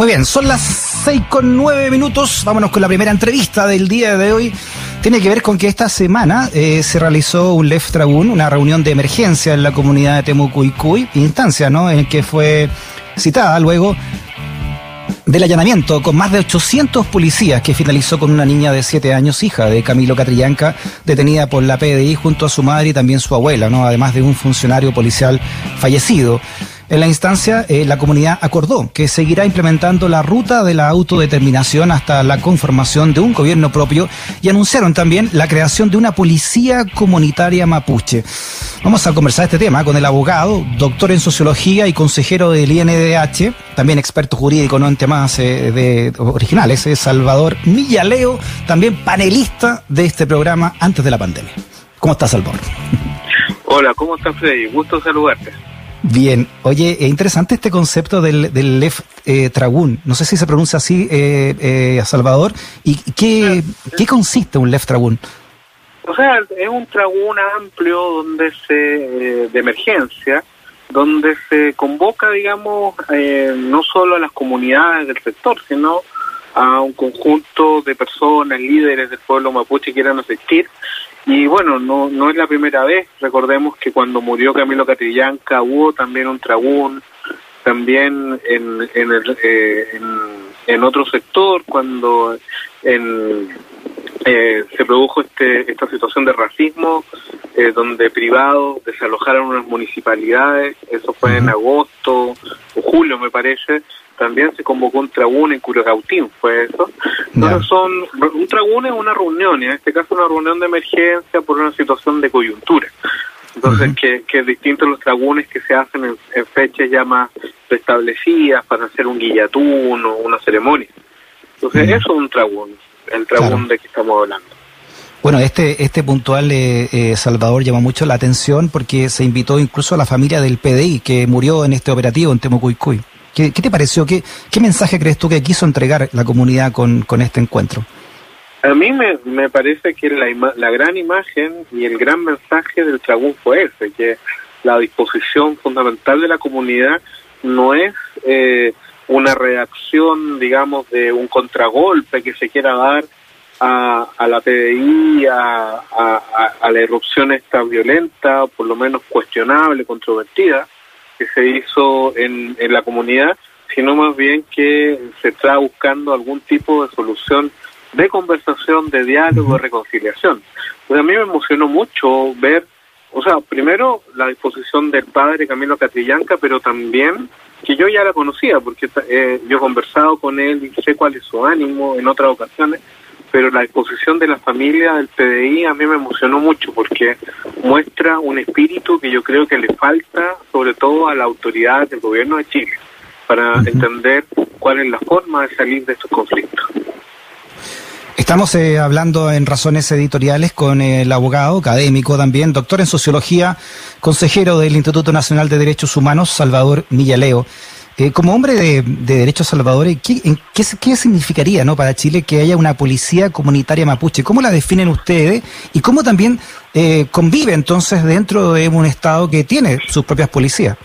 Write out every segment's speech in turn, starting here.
Muy bien, son las seis con nueve minutos. Vámonos con la primera entrevista del día de hoy. Tiene que ver con que esta semana eh, se realizó un Left una reunión de emergencia en la comunidad de Temucuicuy, instancia, ¿no? En que fue citada luego del allanamiento con más de 800 policías que finalizó con una niña de 7 años, hija de Camilo Catrillanca, detenida por la PDI junto a su madre y también su abuela, ¿no? Además de un funcionario policial fallecido. En la instancia, eh, la comunidad acordó que seguirá implementando la ruta de la autodeterminación hasta la conformación de un gobierno propio y anunciaron también la creación de una policía comunitaria mapuche. Vamos a conversar este tema con el abogado, doctor en sociología y consejero del INDH, también experto jurídico ¿no? en temas eh, de, originales, es Salvador Millaleo, también panelista de este programa antes de la pandemia. ¿Cómo estás, Salvador? Hola, ¿cómo estás, Freddy? Gusto saludarte. Bien, oye, es interesante este concepto del, del Lef eh, Tragun. No sé si se pronuncia así, eh, eh, Salvador. ¿Y qué, qué consiste un Lef Tragun? O sea, es un Tragun amplio donde se eh, de emergencia, donde se convoca, digamos, eh, no solo a las comunidades del sector, sino a un conjunto de personas, líderes del pueblo mapuche que quieran asistir y bueno, no, no es la primera vez. Recordemos que cuando murió Camilo Catrillanca hubo también un tragún, también en, en, el, eh, en, otro sector, cuando en, eh, se produjo este, esta situación de racismo, eh, donde privados desalojaron unas municipalidades, eso fue en agosto o julio me parece, también se convocó un tragún en Curacautín, fue eso. Entonces son, un tragún es una reunión, y en este caso una reunión de emergencia por una situación de coyuntura. Entonces, que, que es distinto a los tragunes que se hacen en, fechas ya más establecidas para hacer un guillatún o una ceremonia. Entonces, eso es un tragún, el tragún de que estamos hablando. Bueno, este, este puntual, eh, eh, Salvador, llama mucho la atención porque se invitó incluso a la familia del PDI que murió en este operativo en Temucuicuy. ¿Qué, te pareció? ¿Qué, ¿Qué mensaje crees tú que quiso entregar la comunidad con, con este encuentro? A mí me, me parece que la, la gran imagen y el gran mensaje del Tragún fue ese, que la disposición fundamental de la comunidad no es eh, una reacción, digamos, de un contragolpe que se quiera dar a, a la PDI, a, a, a la erupción esta violenta, por lo menos cuestionable, controvertida, que se hizo en, en la comunidad, sino más bien que se está buscando algún tipo de solución de conversación, de diálogo, de reconciliación. Pues a mí me emocionó mucho ver, o sea, primero la disposición del padre Camilo Catrillanca, pero también que yo ya la conocía, porque eh, yo he conversado con él y sé cuál es su ánimo en otras ocasiones, pero la disposición de la familia del PDI a mí me emocionó mucho porque muestra un espíritu que yo creo que le falta sobre todo a la autoridad del gobierno de Chile para entender cuál es la forma de salir de estos conflictos. Estamos eh, hablando en razones editoriales con el abogado, académico también, doctor en sociología, consejero del Instituto Nacional de Derechos Humanos, Salvador Millaleo. Eh, como hombre de, derechos salvadores, ¿qué, qué, significaría ¿no? para Chile que haya una policía comunitaria mapuche? ¿Cómo la definen ustedes? ¿Y cómo también eh, convive entonces dentro de un Estado que tiene sus propias policías?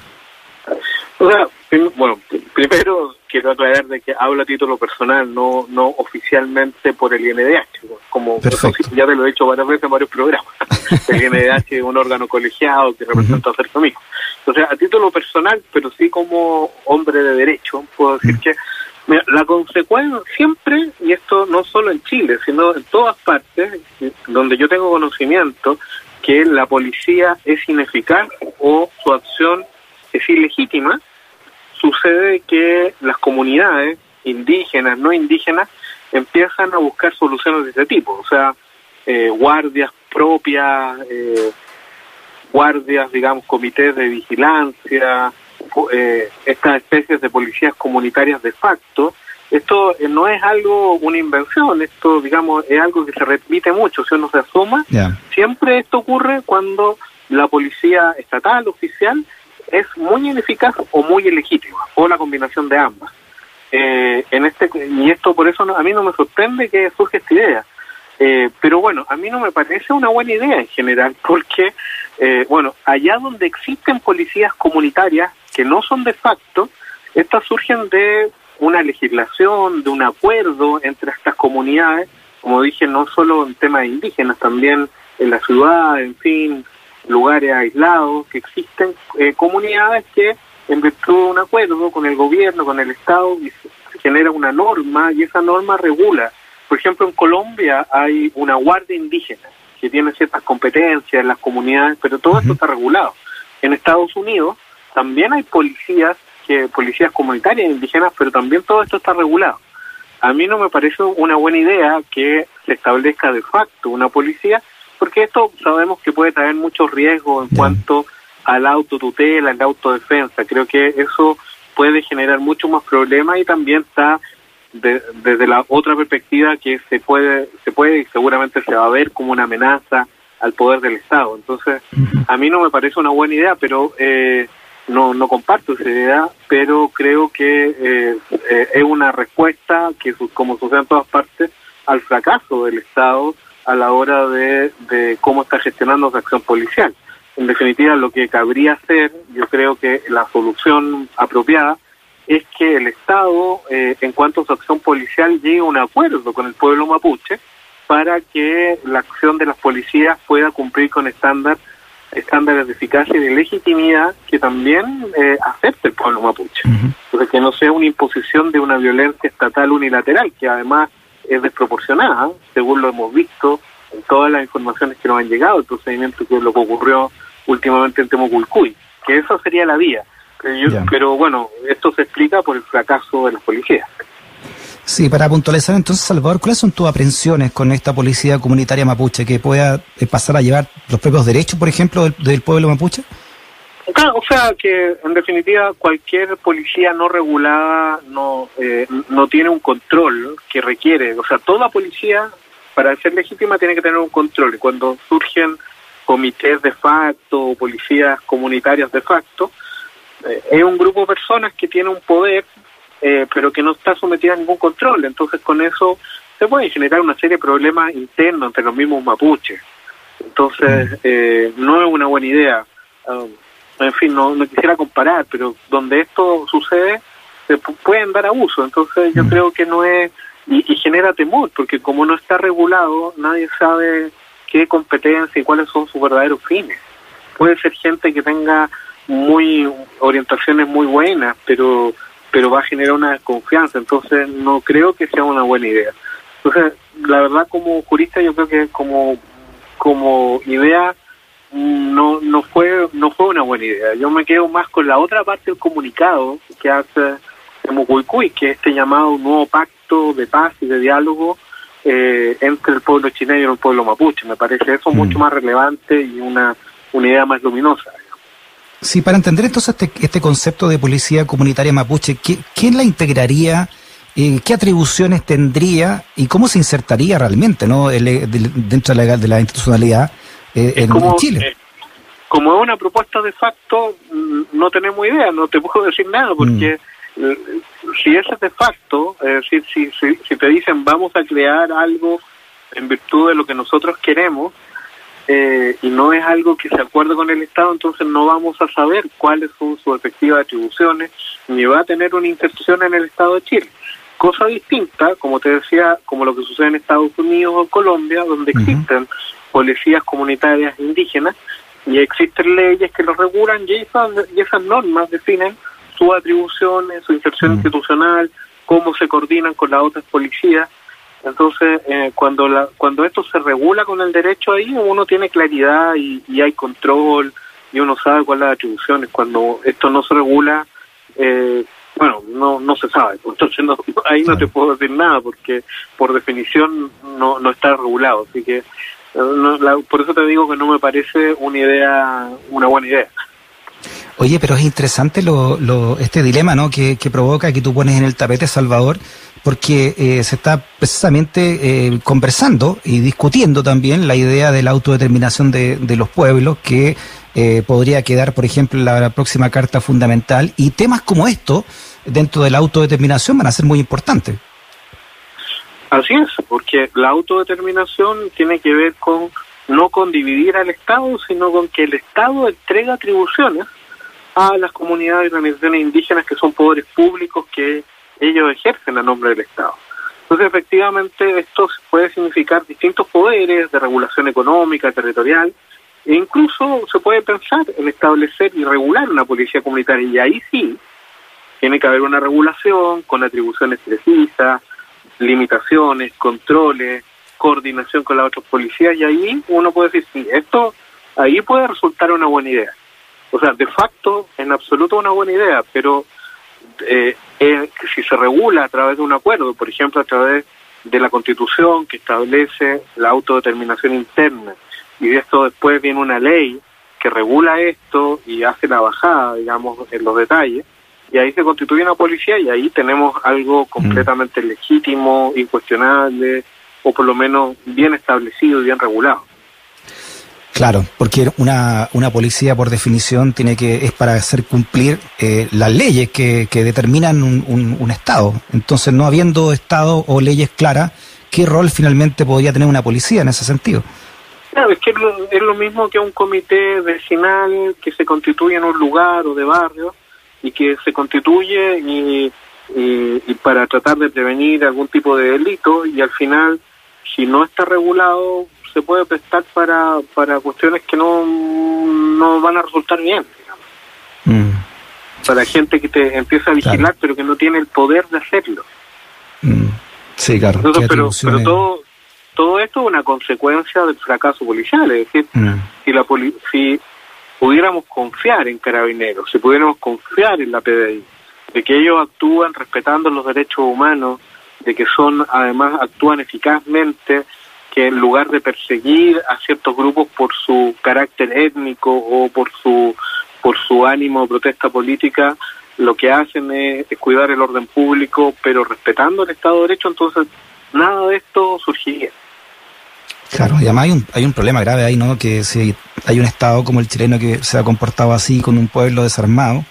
bueno, primero quiero aclarar de que hablo a título personal, no no oficialmente por el INDH, como ya te lo he dicho varias veces en varios programas. el INDH es un órgano colegiado que representa a ser conmigo. Entonces, a título personal, pero sí como hombre de derecho, puedo decir que la consecuencia siempre, y esto no solo en Chile, sino en todas partes donde yo tengo conocimiento, que la policía es ineficaz o su acción es ilegítima, sucede que las comunidades indígenas, no indígenas, empiezan a buscar soluciones de este tipo, o sea, eh, guardias propias, eh, guardias, digamos, comités de vigilancia, eh, estas especies de policías comunitarias de facto, esto eh, no es algo, una invención, esto, digamos, es algo que se repite mucho, si uno se asoma, siempre esto ocurre cuando la policía estatal, oficial, es muy ineficaz o muy ilegítima, o la combinación de ambas. Eh, en este y esto por eso a mí no me sorprende que surja esta idea eh, pero bueno, a mí no me parece una buena idea en general, porque, eh, bueno, allá donde existen policías comunitarias que no son de facto, estas surgen de una legislación, de un acuerdo entre estas comunidades, como dije, no solo en temas indígenas, también en la ciudad, en fin, lugares aislados, que existen eh, comunidades que en virtud de un acuerdo con el gobierno, con el Estado, genera una norma y esa norma regula. Por ejemplo, en Colombia hay una guardia indígena que tiene ciertas competencias en las comunidades, pero todo esto está regulado. En Estados Unidos también hay policías, que policías comunitarias indígenas, pero también todo esto está regulado. A mí no me parece una buena idea que se establezca de facto una policía, porque esto sabemos que puede traer muchos riesgos en cuanto a la autotutela, a la autodefensa. Creo que eso puede generar mucho más problemas y también está desde la otra perspectiva que se puede, se puede y seguramente se va a ver como una amenaza al poder del Estado. Entonces, a mí no me parece una buena idea, pero eh, no, no comparto esa idea, pero creo que eh, eh, es una respuesta que, como sucede en todas partes, al fracaso del Estado a la hora de, de cómo está gestionando su acción policial. En definitiva, lo que cabría hacer, yo creo que la solución apropiada es que el Estado, eh, en cuanto a su acción policial, llegue a un acuerdo con el pueblo mapuche para que la acción de las policías pueda cumplir con estándar, estándares de eficacia y de legitimidad que también eh, acepte el pueblo mapuche. Entonces, que no sea una imposición de una violencia estatal unilateral, que además es desproporcionada, según lo hemos visto en todas las informaciones que nos han llegado, el procedimiento que lo que ocurrió últimamente en Temoculcuy, que eso sería la vía pero bueno, esto se explica por el fracaso de las policías. Sí, para puntualizar entonces, Salvador, ¿cuáles son tus aprensiones con esta policía comunitaria mapuche que pueda eh, pasar a llevar los propios derechos, por ejemplo, del, pueblo mapuche? o sea que en definitiva cualquier policía no regulada no eh, no tiene un control que requiere, o sea, toda policía para ser legítima tiene que tener un control y cuando surgen comités de facto o policías comunitarias de facto, es un grupo de personas que tiene un poder, eh, pero que no está sometida a ningún control. Entonces, con eso se puede generar una serie de problemas internos entre los mismos mapuches. Entonces, mm. eh, no es una buena idea. Um, en fin, no, quisiera comparar, pero donde esto sucede, se pueden dar abuso. Entonces, yo mm. creo que no es. Y, y genera temor, porque como no está regulado, nadie sabe qué competencia y cuáles son sus verdaderos fines. Puede ser gente que tenga muy orientaciones muy buenas, pero pero va a generar una desconfianza, entonces no creo que sea una buena idea. Entonces, la verdad como jurista yo creo que como como idea no no fue no fue una buena idea. Yo me quedo más con la otra parte del comunicado que hace Mucuicuy, que es este llamado un nuevo pacto de paz y de diálogo eh, entre el pueblo chileno y el pueblo mapuche. Me parece eso mm. mucho más relevante y una, una idea más luminosa. Sí, para entender entonces este, este concepto de policía comunitaria mapuche, ¿quién la integraría? Eh, ¿Qué atribuciones tendría y cómo se insertaría realmente ¿no? dentro de la, de la institucionalidad eh, en Chile? Eh, como es una propuesta de facto, mm, no tenemos idea, no te puedo decir nada, porque mm. si es de facto, es decir, si, si, si te dicen vamos a crear algo en virtud de lo que nosotros queremos, eh, y no es algo que se acuerde con el Estado, entonces no vamos a saber cuáles son sus efectivas atribuciones, ni va a tener una institución en el Estado de Chile. Cosa distinta, como te decía, como lo que sucede en Estados Unidos o Colombia, donde existen policías comunitarias indígenas y existen leyes que los regulan y esas, y esas normas definen sus atribuciones, su inserción institucional, cómo se coordinan con las otras policías entonces, eh, cuando la, cuando esto se regula con el derecho ahí, uno tiene claridad y, hay control y uno sabe cuáles son las atribuciones. Cuando esto no se regula, eh, bueno, no, no se sabe. Entonces, no, ahí no te puedo decir nada porque por definición no, no está regulado. Así que, eh, por eso te digo que no me parece una idea, una buena idea. Oye, pero es interesante lo, lo, este dilema ¿no? que, provoca que tú pones en el tapete, Salvador, porque eh, se está precisamente eh, conversando y discutiendo también la idea de la autodeterminación de, los pueblos, que eh, podría quedar, por ejemplo, en la, próxima Carta Fundamental, y temas como esto, dentro de la autodeterminación, van a ser muy importantes. Así es, porque la autodeterminación tiene que ver con no con dividir al Estado, sino con que el Estado entrega atribuciones a las comunidades y organizaciones indígenas que son poderes públicos que ellos ejercen a nombre del Estado. Entonces, efectivamente, esto puede significar distintos poderes de regulación económica, territorial, e incluso se puede pensar en establecer y regular una policía comunitaria, y ahí sí tiene que haber una regulación con atribuciones precisas, limitaciones, controles, coordinación con las otras policías, y ahí uno puede decir, sí, esto ahí puede resultar una buena idea. O sea, de facto, en absoluto una buena idea, pero eh, eh, si se regula a través de un acuerdo, por ejemplo, a través de la Constitución que establece la autodeterminación interna, y de esto después viene una ley que regula esto y hace la bajada, digamos, en los detalles, y ahí se constituye una policía y ahí tenemos algo mm. completamente legítimo, incuestionable, o por lo menos bien establecido y bien regulado. Claro, porque una, una policía por definición tiene que es para hacer cumplir eh, las leyes que, que determinan un, un, Estado. Entonces, no habiendo Estado o leyes claras, ¿qué rol finalmente podría tener una policía en ese sentido? Claro, es que es lo, es lo mismo que un comité vecinal que se constituye en un lugar o de barrio y que se constituye y, y, y para tratar de prevenir algún tipo de delito y al final, si no está regulado, se puede prestar para, para cuestiones que no, no van a resultar bien. Mm. Para gente que te empieza a vigilar pero que no tiene el poder de hacerlo. Mm. Sí, claro. pero, pero todo, todo esto es una consecuencia del fracaso policial. Es decir, mm. si, la si pudiéramos confiar en carabineros, si pudiéramos confiar en la PDI, de que ellos actúan respetando los derechos humanos, de que son, además, actúan eficazmente, que en lugar de perseguir a ciertos grupos por su carácter étnico o por su por su ánimo de protesta política, lo que hacen es, cuidar el orden público, pero respetando el Estado de Derecho, entonces nada de esto surgiría. Claro, y además hay un, hay un problema grave ahí, ¿no? Que si hay un Estado como el chileno que se ha comportado así con un pueblo desarmado,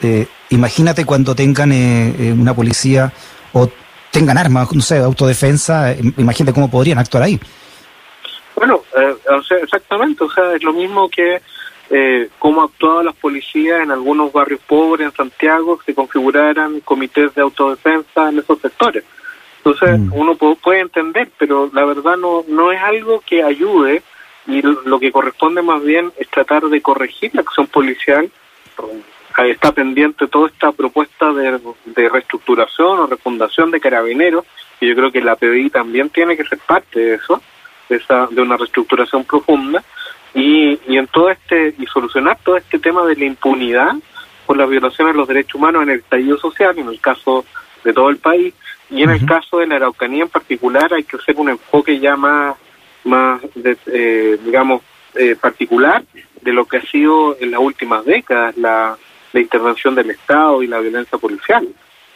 eh, imagínate cuando tengan eh, eh, una policía o tengan armas, no sé, autodefensa, imagínate cómo podrían actuar ahí. Bueno, eh, exactamente, o sea, es lo mismo que eh, cómo actuaban las policías en algunos barrios pobres en Santiago, que configuraran comités de autodefensa en esos sectores. Entonces, mm. uno puede entender, pero la verdad no, no es algo que ayude y lo que corresponde más bien es tratar de corregir la acción policial está pendiente toda esta propuesta de, reestructuración o refundación de carabineros, y yo creo que la PDI también tiene que ser parte de eso, de, esa, de una reestructuración profunda, y, y en todo este, y solucionar todo este tema de la impunidad por las violaciones de los derechos humanos en el estallido social, en el caso de todo el país, y en el caso de la Araucanía en particular hay que hacer un enfoque ya más, más eh, digamos, eh, particular de lo que ha sido en las últimas décadas la la intervención del Estado y la violencia policial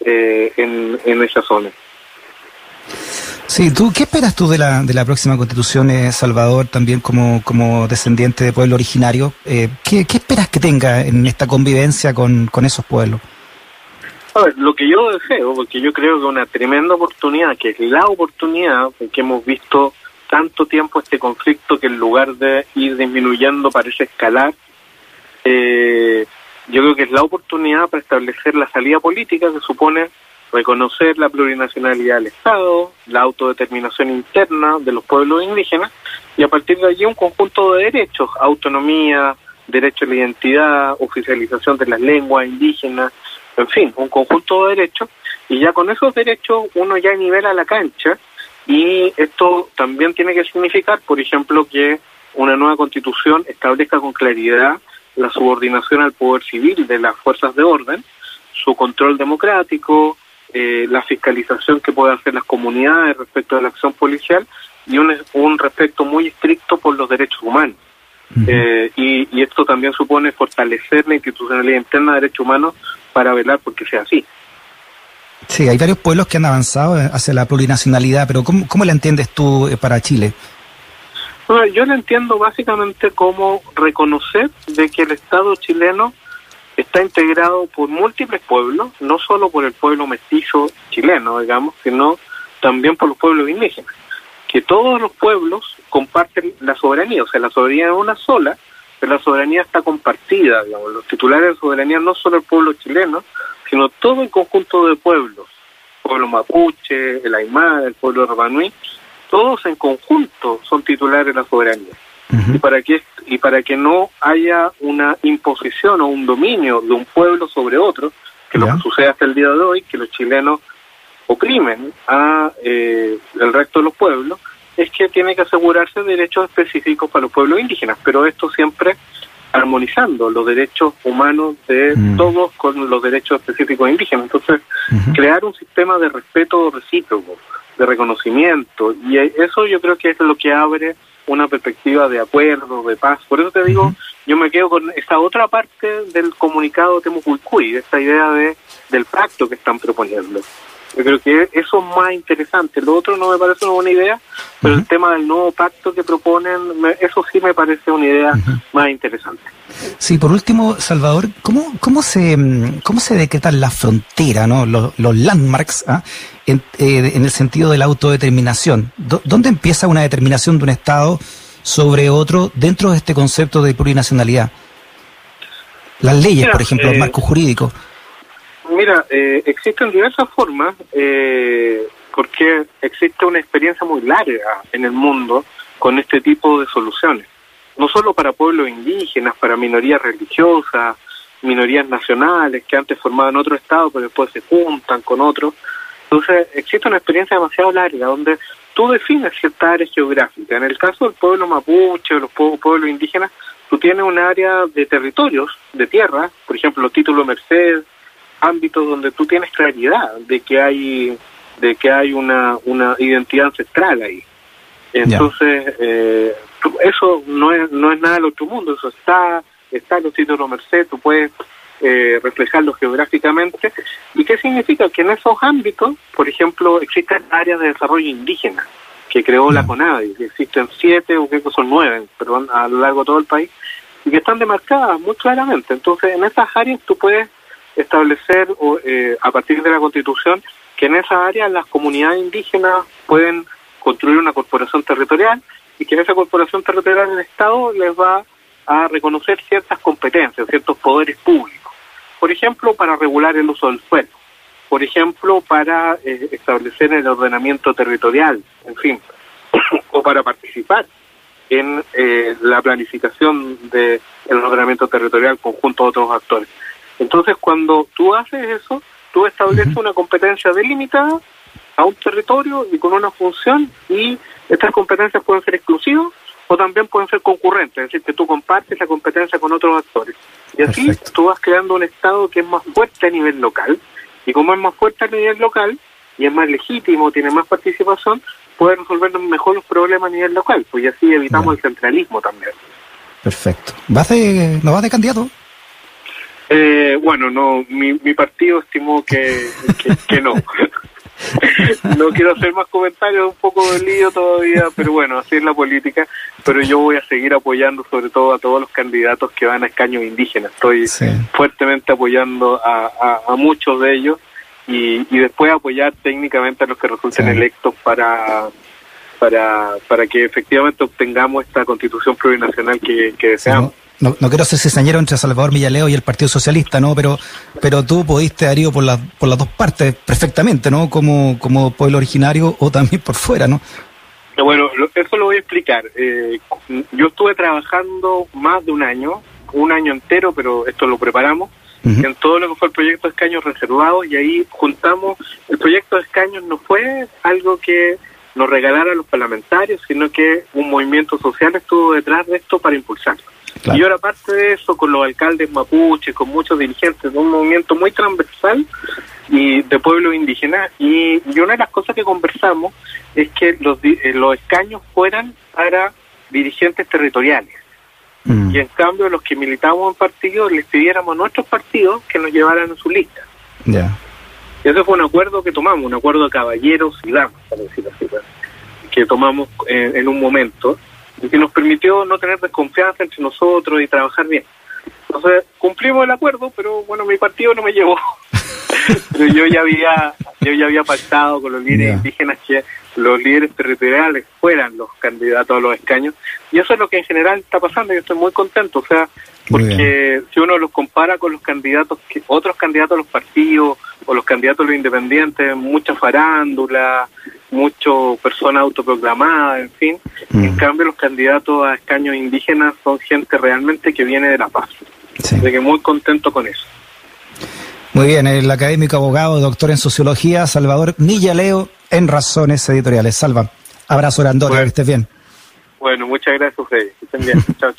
eh, en, en esa zona. Sí, ¿tú qué esperas tú de la, de la próxima constitución, eh, Salvador, también como, como descendiente de pueblo originario? Eh, ¿qué, ¿qué, esperas que tenga en esta convivencia con, con esos pueblos? A ver, lo que yo deseo, porque yo creo que una tremenda oportunidad, que es la oportunidad, que hemos visto tanto tiempo este conflicto que en lugar de ir disminuyendo parece escalar, eh, yo creo que es la oportunidad para establecer la salida política que supone reconocer la plurinacionalidad del Estado, la autodeterminación interna de los pueblos indígenas y a partir de allí un conjunto de derechos, autonomía, derecho a la identidad, oficialización de las lenguas indígenas, en fin, un conjunto de derechos y ya con esos derechos uno ya nivela la cancha y esto también tiene que significar, por ejemplo, que una nueva constitución establezca con claridad la subordinación al poder civil de las fuerzas de orden, su control democrático, eh, la fiscalización que pueden hacer las comunidades respecto de la acción policial y un, un respeto muy estricto por los derechos humanos. Eh, y, esto también supone fortalecer la institucionalidad interna de derechos humanos para velar porque sea así. Sí, hay varios pueblos que han avanzado hacia la plurinacionalidad, pero ¿cómo, cómo la entiendes tú eh, para Chile? Yo lo entiendo básicamente como reconocer de que el Estado chileno está integrado por múltiples pueblos, no solo por el pueblo mestizo chileno, digamos, sino también por los pueblos indígenas. Que todos los pueblos comparten la soberanía, o sea, la soberanía es una sola, pero la soberanía está compartida, digamos. Los titulares de soberanía no solo el pueblo chileno, sino todo el conjunto de pueblos pueblo mapuche, el aymara, el pueblo rapanui, todos en conjunto son titulares de la soberanía. Y para que y para que no haya una imposición o un dominio de un pueblo sobre otro, que lo que sucede hasta el día de hoy, que los chilenos oprimen a eh, el resto de los pueblos, es que tiene que asegurarse derechos específicos para los pueblos indígenas, pero esto siempre armonizando los derechos humanos de mm. todos con los derechos específicos indígenas. Entonces, crear un sistema de respeto recíproco, de reconocimiento, y eso yo creo que es lo que abre una perspectiva de acuerdo, de paz. Por eso te digo, yo me quedo con esa otra parte del comunicado Temucuicuy, esta idea de del pacto que están proponiendo. Yo creo que eso es más interesante. Lo otro no me parece una buena idea, pero el tema del nuevo pacto que proponen, eso sí me parece una idea más interesante. Sí, por último, Salvador, ¿cómo, cómo, se, cómo se decretan las fronteras, ¿no? los, landmarks, ¿ah? en, eh, en, el sentido de la autodeterminación? ¿Dónde empieza una determinación de un Estado sobre otro dentro de este concepto de plurinacionalidad? Las leyes, por ejemplo, los eh, marcos jurídicos. Mira, eh, existen diversas formas, eh, porque existe una experiencia muy larga en el mundo con este tipo de soluciones. No solo para pueblos indígenas, para minorías religiosas, minorías nacionales que antes formaban otro Estado, pero después se juntan con otros. Entonces, existe una experiencia demasiado larga donde tú defines ciertas áreas geográficas. En el caso del pueblo mapuche o los pueblos indígenas, tú tienes un área de territorios, de tierra, por ejemplo, los títulos Merced, ámbitos donde tú tienes claridad de que hay de que hay una, una identidad ancestral ahí. Entonces, eh, eso no es, no es nada del otro mundo, eso está, está en los títulos Merced, tú puedes eh, reflejarlo geográficamente. ¿Y qué significa? Que en esos ámbitos, por ejemplo, existen áreas de desarrollo indígena que creó la CONADI, que existen siete o que son nueve, perdón, a lo largo de todo el país, y que están demarcadas muy claramente. Entonces, en esas áreas tú puedes establecer eh, a partir de la Constitución que en esa área las comunidades indígenas pueden construir una corporación territorial y que en esa corporación territorial el Estado les va a reconocer ciertas competencias, ciertos poderes públicos. Por ejemplo, para regular el uso del suelo. Por ejemplo, para eh, establecer el ordenamiento territorial, en fin, o para participar en eh, la planificación del ordenamiento territorial conjunto a otros actores. Entonces, cuando tú haces eso, tú estableces una competencia delimitada a un territorio y con una función y estas competencias pueden ser exclusivas o también pueden ser concurrentes, es decir, que tú compartes la competencia con otros actores. Y así tú vas creando un Estado que es más fuerte a nivel local y como es más fuerte a nivel local y es más legítimo, tiene más participación, puede resolver mejor los problemas a nivel local, pues así evitamos el centralismo también. Perfecto. ¿Vas de, ¿No vas de candidato? Eh, bueno, no, mi, mi partido estimó que, que, no. no quiero hacer más comentarios, un poco de lío todavía, pero bueno, así es la política. Pero yo voy a seguir apoyando sobre todo a todos los candidatos que van a escaños indígenas. Estoy fuertemente apoyando a, a, muchos de ellos y, y después apoyar técnicamente a los que resulten electos para, para, para que efectivamente obtengamos esta constitución plurinacional que, que deseamos no, no quiero ser cizañero entre Salvador Villaleo y el Partido Socialista, ¿no? Pero, pero tú pudiste haber ido por, las por las dos partes perfectamente, ¿no? Como, como pueblo originario o también por fuera, ¿no? Bueno, eso lo voy a explicar. Eh, yo estuve trabajando más de un año, un año entero, pero esto lo preparamos, en todo lo que fue el proyecto de escaños reservados y ahí juntamos, el proyecto de escaños no fue algo que nos regalara a los parlamentarios, sino que un movimiento social estuvo detrás de esto para impulsarlo. Y ahora, aparte de eso, con los alcaldes mapuches, con muchos dirigentes de un movimiento muy transversal y de pueblos indígenas. Y, una de las cosas que conversamos es que los, eh, los escaños fueran para dirigentes territoriales. Mm. Y en cambio, los que militamos en partidos les pidiéramos a nuestros partidos que nos llevaran en su lista. Ya. Y ese fue un acuerdo que tomamos, un acuerdo de caballeros y damas, para decirlo así, pues, que tomamos en un momento y que nos permitió no tener desconfianza entre nosotros y trabajar bien. Entonces cumplimos el acuerdo, pero bueno, mi partido no me llevó. pero yo ya había yo ya había pactado con los líderes indígenas que los líderes territoriales fueran los candidatos a los escaños y eso es lo que en general está pasando y yo estoy muy contento, o sea, porque si uno los compara con los candidatos que otros candidatos a los partidos, o los candidatos los independientes, mucha farándula, mucho personas autoproclamadas, en fin. En mm. cambio, los candidatos a escaños indígenas son gente realmente que viene de la paz. Así que muy contento con eso. Muy bien, el académico abogado, doctor en sociología, Salvador Leo, en Razones Editoriales. Salva, abrazo grande, que estés bien. Bueno, muchas gracias a ustedes. Que estén bien. chao, chao.